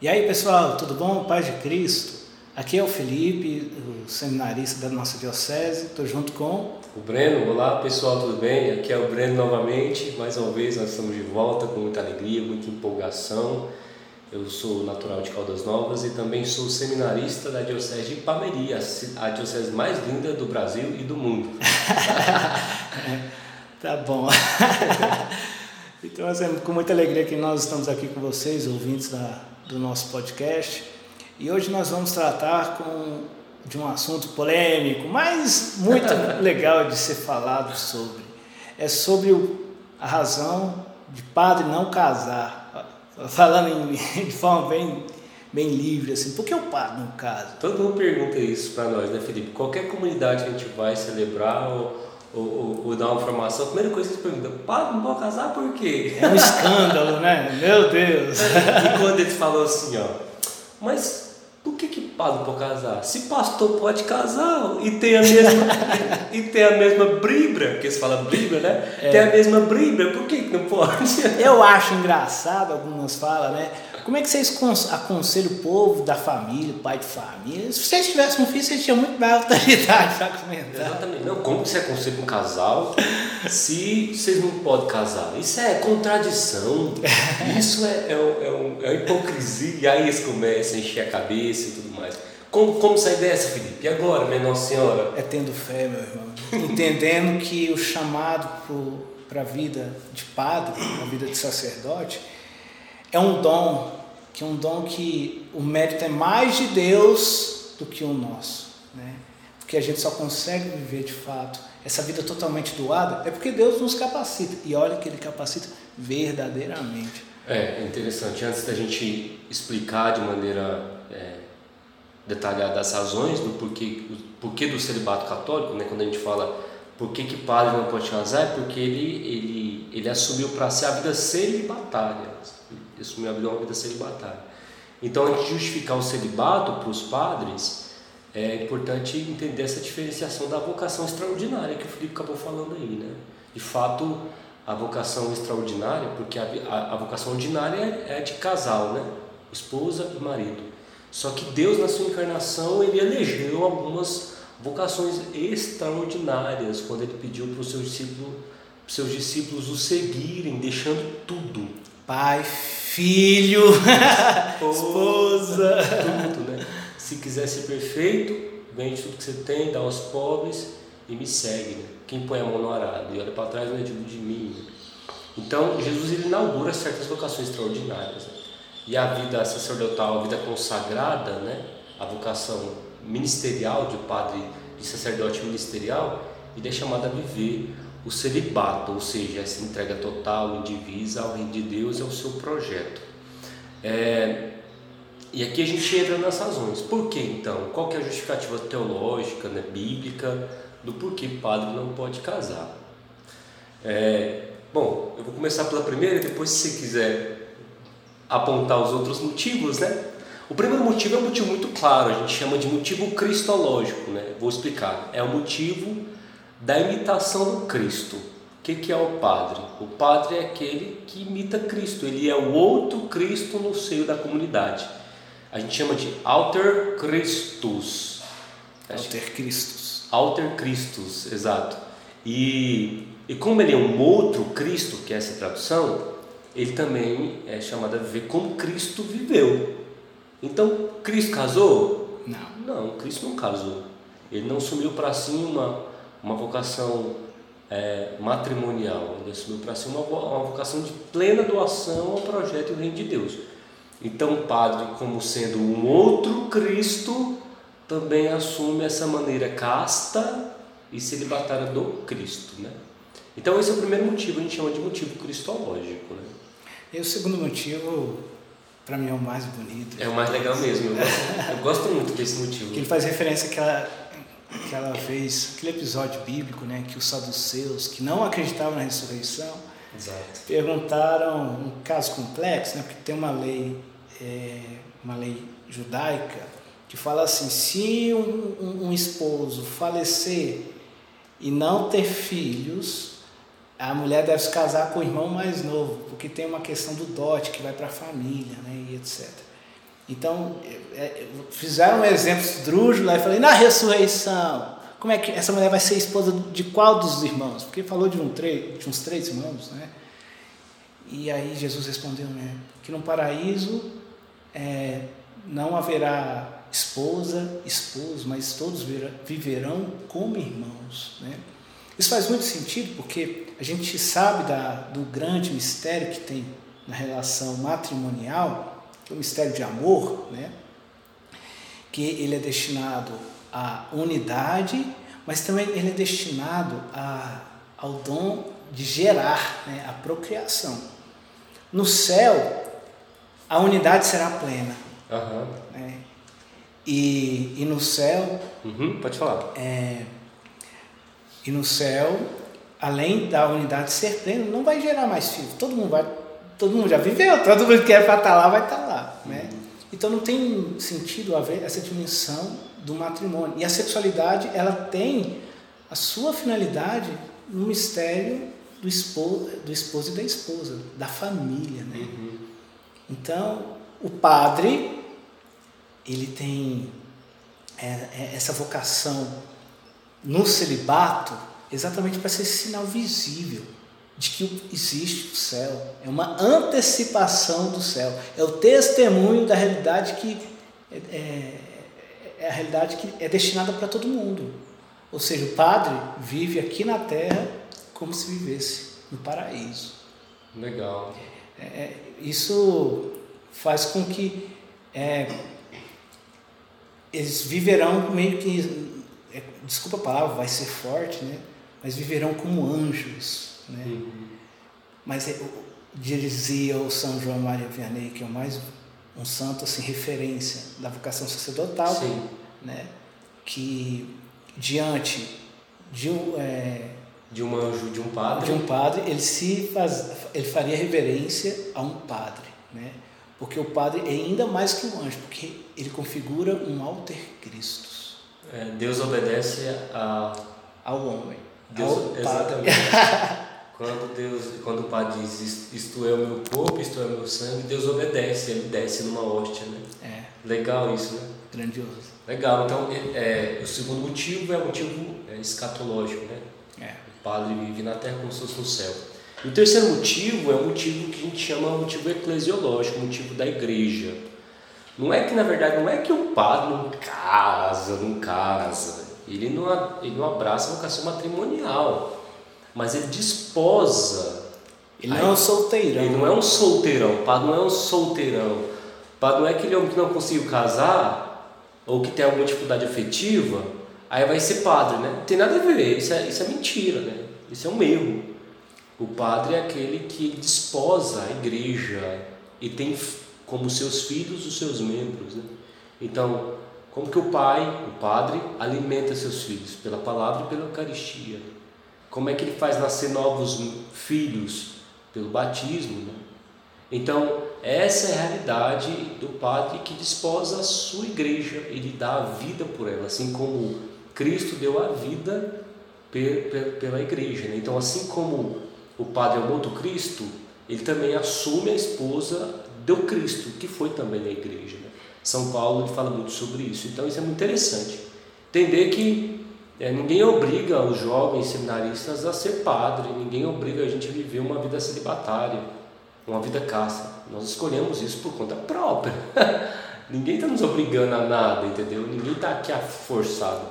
E aí pessoal, tudo bom? Paz de Cristo. Aqui é o Felipe, o seminarista da nossa diocese. Estou junto com. O Breno, olá pessoal, tudo bem? Aqui é o Breno novamente. Mais uma vez nós estamos de volta com muita alegria, muita empolgação. Eu sou natural de Caldas Novas e também sou seminarista da Diocese de ci- a diocese mais linda do Brasil e do mundo. Tá bom. então é com muita alegria que nós estamos aqui com vocês, ouvintes da, do nosso podcast. E hoje nós vamos tratar com, de um assunto polêmico, mas muito legal de ser falado sobre. É sobre o, a razão de padre não casar. Falando em, de forma bem, bem livre, assim, por que o padre não casa? Todo mundo pergunta isso para nós, né, Felipe? Qualquer comunidade que a gente vai celebrar ou, ou, ou- dar uma formação, a primeira coisa que eles perguntam, padre, não pode casar por quê? É um escândalo, né? Meu Deus! E quando eles falam assim, ó, mas por que que padre pode casar? Se pastor pode casar e tem a mesma e tem a mesma bíblia, que eles falam bíblia, né? É. Tem a mesma bíblia, por que que não pode? Eu acho engraçado, algumas falam, né? Como é que vocês cons- aconselham o povo da família, pai de família? Se vocês tivessem um filho, vocês tinham muito mais autoridade para comentar. Exatamente. Não, como que você aconselha um casal se vocês não podem casar? Isso é contradição. Isso é, é, é, um- é uma hipocrisia. E aí eles começam a encher a cabeça e tudo. Como, como sair dessa, Felipe? E agora, minha Nossa Senhora? É tendo fé, meu irmão. Entendendo que o chamado para a vida de padre, a vida de sacerdote, é um dom, que é um dom que o mérito é mais de Deus do que o nosso, né? Porque a gente só consegue viver de fato essa vida totalmente doada é porque Deus nos capacita. E olha que ele capacita verdadeiramente. É, interessante. Antes da gente explicar de maneira é, detalhada as razões do porquê, porquê do celibato católico, né? quando a gente fala por que, que padre não pode casar, é porque ele, ele, ele assumiu para si a vida celibatária. Ele assumiu a vida, uma vida celibatária. Então, antes de justificar o celibato para os padres, é importante entender essa diferenciação da vocação extraordinária que o Felipe acabou falando aí, né? De fato, a vocação extraordinária, porque a, a, a vocação ordinária é de casal, né? Esposa e marido. Só que Deus, na sua encarnação, ele elegeu algumas vocações extraordinárias quando ele pediu para os seus discípulos, seus discípulos o seguirem, deixando tudo. Pai, filho, esposa. tudo, né? Se quiser ser perfeito, vende tudo que você tem, dá aos pobres e me segue, né? Quem põe a mão no arado e olha para trás não é digno de mim. né? Então, Jesus ele inaugura certas vocações extraordinárias. né? E a vida sacerdotal, a vida consagrada, né? A vocação ministerial de padre, de sacerdote ministerial, ele é chamado a viver o celibato, ou seja, essa entrega total, indivisa ao reino de Deus e ao seu projeto. É, e aqui a gente entra nas razões. Por que então? Qual que é a justificativa teológica, né, bíblica, do porquê padre não pode casar? É, bom, eu vou começar pela primeira e depois, se você quiser apontar os outros motivos, né? O primeiro motivo é um motivo muito claro, a gente chama de motivo cristológico, né? Vou explicar. É o motivo da imitação do Cristo. O que, que é o padre? O padre é aquele que imita Cristo, ele é o outro Cristo no seio da comunidade. A gente chama de alter Christus. Alter Christus. Alter Christus, exato. E, e como ele é um outro Cristo, que é essa tradução, ele também é chamado a viver como Cristo viveu. Então, Cristo casou? Não. Não, Cristo não casou. Ele não assumiu para si uma, uma vocação é, matrimonial. Ele assumiu para si uma, uma vocação de plena doação ao projeto e ao reino de Deus. Então, o padre, como sendo um outro Cristo, também assume essa maneira casta e celibatária do Cristo. Né? Então, esse é o primeiro motivo, a gente chama de motivo cristológico. Né? E o segundo motivo, para mim, é o mais bonito. É o mais legal mesmo. Eu gosto, eu gosto muito desse motivo. Que ele faz referência àquela, aquela vez, aquele episódio bíblico, né, que os saduceus, que não acreditavam na ressurreição, Exato. perguntaram um caso complexo, né, porque tem uma lei, é, uma lei judaica que fala assim, se um, um, um esposo falecer e não ter filhos, a mulher deve se casar com o irmão mais novo, porque tem uma questão do dote que vai para a família, né, e etc. Então, é, é, fizeram um exemplo esdrúxulo lá e falei, na ressurreição, como é que essa mulher vai ser esposa de qual dos irmãos? Porque falou de, um de uns três irmãos, né? E aí Jesus respondeu, né, que no paraíso é, não haverá esposa, esposo, mas todos viverão como irmãos, né? Isso faz muito sentido porque a gente sabe da, do grande mistério que tem na relação matrimonial, que é o mistério de amor, né? que ele é destinado à unidade, mas também ele é destinado a, ao dom de gerar, né? a procriação. No céu, a unidade será plena. Uhum. Né? E, e no céu. Uhum, pode falar. É, e no céu, além da unidade ser plena, não vai gerar mais filhos. Todo mundo vai, todo mundo já viveu, todo mundo que quer estar tá lá vai estar tá lá, né? Então não tem sentido haver essa dimensão do matrimônio. E a sexualidade, ela tem a sua finalidade no mistério do esposo, do esposo e da esposa, da família, né? Uhum. Então, o padre, ele tem é, é, essa vocação no celibato exatamente para ser esse sinal visível de que existe o céu. É uma antecipação do céu. É o testemunho da realidade que é, é, é a realidade que é destinada para todo mundo. Ou seja, o padre vive aqui na terra como se vivesse no paraíso. Legal. É, é isso faz com que é, eles viverão meio que é, desculpa a palavra, vai ser forte, né? Mas viverão como anjos, né? Uhum. Mas é, dizia o São João Maria Vianney, que é o mais um santo assim referência da vocação sacerdotal, Sim. né? Que diante de um é, de um anjo, de um padre, de um padre, ele se faz, ele faria reverência a um padre, né? Porque o padre é ainda mais que um anjo, porque ele configura um alter Cristo. É, Deus obedece a, ao homem. Deus, exatamente. quando, Deus, quando o Pai diz isto é o meu corpo, isto é o meu sangue, Deus obedece, ele desce numa hóstia. Né? É. Legal isso, né? Grandioso. Legal, então é, o segundo motivo é o motivo é, escatológico, né? É. O padre vive na terra como se fosse no céu. E o terceiro motivo é o motivo que a gente chama o motivo eclesiológico, o motivo da igreja. Não é que, na verdade, não é que o padre não casa, não casa. Ele não, ele não abraça a vocação matrimonial. Mas ele desposa. Ele não é um solteirão. Ele não é um solteirão. O padre não é um solteirão. O padre não é aquele homem que não conseguiu casar, ou que tem alguma dificuldade afetiva, aí vai ser padre, né? Não tem nada a ver. Isso é, isso é mentira, né? Isso é um erro. O padre é aquele que desposa a igreja e tem como seus filhos os seus membros. Né? Então, como que o pai, o padre, alimenta seus filhos? Pela palavra e pela Eucaristia. Como é que ele faz nascer novos filhos? Pelo batismo. Né? Então, essa é a realidade do padre que desposa a sua igreja, ele dá a vida por ela, assim como Cristo deu a vida pela igreja. Né? Então, assim como o padre é o morto Cristo, ele também assume a esposa do Cristo, que foi também na igreja. Né? São Paulo fala muito sobre isso. Então isso é muito interessante. Entender que é, ninguém obriga os jovens seminaristas a ser padre, ninguém obriga a gente a viver uma vida celibatária, uma vida caça. Nós escolhemos isso por conta própria. ninguém está nos obrigando a nada, entendeu? Ninguém está aqui forçado.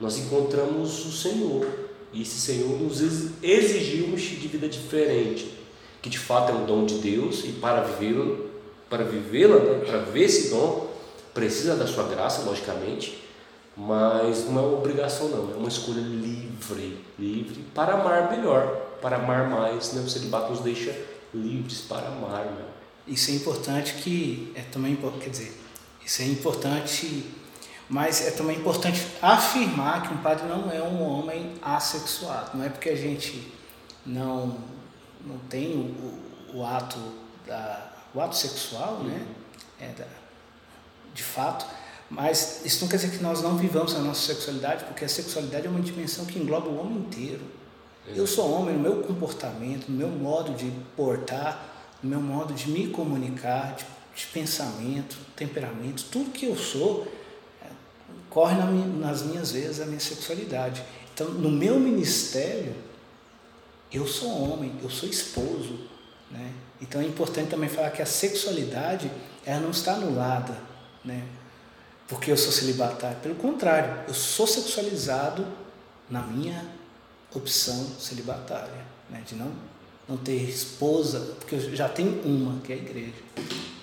Nós encontramos o Senhor e esse Senhor nos exigiu um estilo de vida diferente, que de fato é um dom de Deus e para vivê-lo para vivê-la, né? para viver esse dom, precisa da sua graça, logicamente, mas não é uma obrigação não, é uma escolha livre, livre para amar melhor, para amar mais, né? O celibato nos deixa livres para amar, né? Isso é importante que é também, quer dizer, isso é importante Mas é também importante afirmar que um padre não é um homem assexuado. Não é porque a gente não, não tem o, o, o ato, da, o ato sexual, né? É da, de fato, mas isso não quer dizer que nós não vivamos a nossa sexualidade, porque a sexualidade é uma dimensão que engloba o homem inteiro. Eu sou homem no meu comportamento, no meu modo de portar, no meu modo de me comunicar, de, de pensamento, temperamento, tudo que eu sou é, corre na nas minhas veias a minha sexualidade. Então, no meu ministério, eu sou homem, eu sou esposo. Né? Então é importante também falar que a sexualidade ela não está anulada, né? porque eu sou celibatário. Pelo contrário, eu sou sexualizado na minha opção celibatária, né? de não, não ter esposa, porque eu já tenho uma, que é a igreja.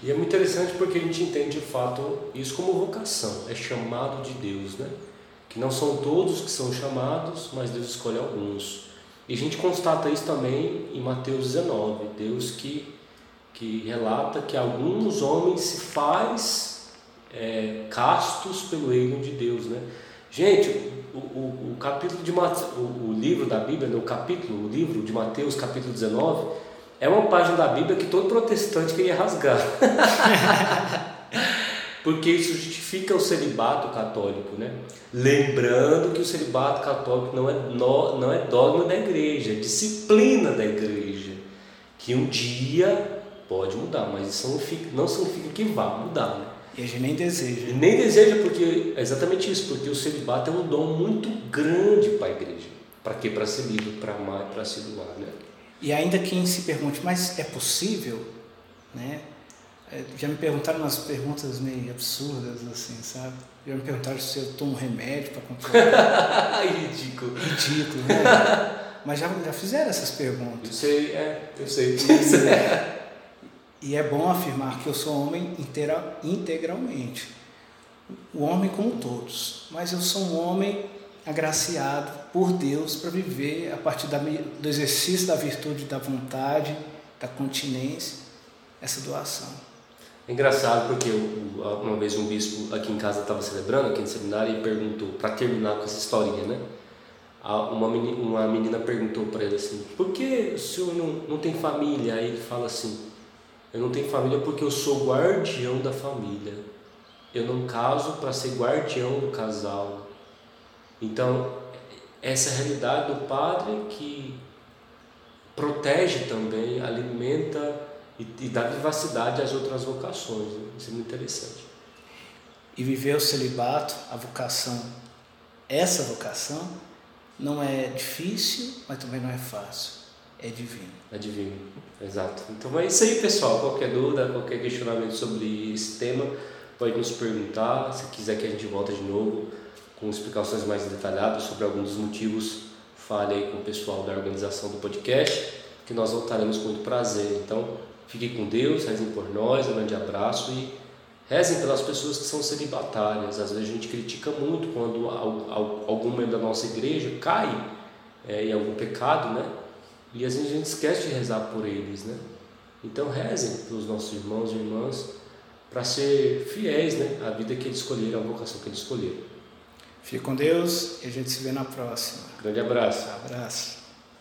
E é muito interessante porque a gente entende de fato isso como vocação, é chamado de Deus, né? Que não são todos que são chamados, mas Deus escolhe alguns. E a gente constata isso também em Mateus 19, Deus que, que relata que alguns homens se faz é, castos pelo reino de Deus, né? Gente, o, o, o capítulo de Mateus, o, o, livro da Bíblia, o capítulo, o livro de Mateus, capítulo 19, é uma página da Bíblia que todo protestante queria rasgar. Porque isso justifica o celibato católico, né? Lembrando que o celibato católico não é, no, não é dogma da igreja, é disciplina da igreja. Que um dia pode mudar, mas isso não, fica, não significa que vá mudar, né? E a gente nem deseja. Nem deseja porque é exatamente isso, porque o celibato é um dom muito grande para a igreja. Para quê? Para ser livre, para amar e para se doar, né? E ainda quem se pergunte, mas é possível, né? É, já me perguntaram umas perguntas meio absurdas, assim, sabe? Já me perguntaram se eu tomo remédio para controlar. Ridículo. Ridículo, né? Mas já, já fizeram essas perguntas. Eu sei, é, eu sei. E, e é bom afirmar que eu sou homem inteira, integralmente. O homem como todos. Mas eu sou um homem agraciado por Deus para viver a partir da, do exercício da virtude da vontade, da continência, essa doação. É engraçado porque uma vez um bispo aqui em casa estava celebrando, aqui no seminário, e perguntou, para terminar com essa historinha, né? Uma menina, uma menina perguntou para ele assim: por que o senhor não, não tem família? Aí ele fala assim: eu não tenho família porque eu sou guardião da família. Eu não caso para ser guardião do casal. Então, essa realidade do padre que protege também, alimenta e, e dá vivacidade às outras vocações. Né? Isso é muito interessante. E viver o celibato, a vocação, essa vocação, não é difícil, mas também não é fácil. É divino. É divino, exato. Então é isso aí, pessoal. Qualquer dúvida, qualquer questionamento sobre esse tema, pode nos perguntar. Se quiser que a gente volte de novo com explicações mais detalhadas sobre alguns dos motivos, fale aí com o pessoal da organização do podcast, que nós voltaremos com muito prazer. Então, Fiquem com Deus, rezem por nós, um grande abraço e rezem pelas pessoas que são celibatárias. Às vezes a gente critica muito quando algum membro da nossa igreja cai é, em algum pecado, né? E às vezes a gente esquece de rezar por eles, né? Então rezem pelos nossos irmãos e irmãs para ser fiéis né, à vida que eles escolheram, à vocação que eles escolheram. Fique com Deus e a gente se vê na próxima. Grande abraço. Abraço.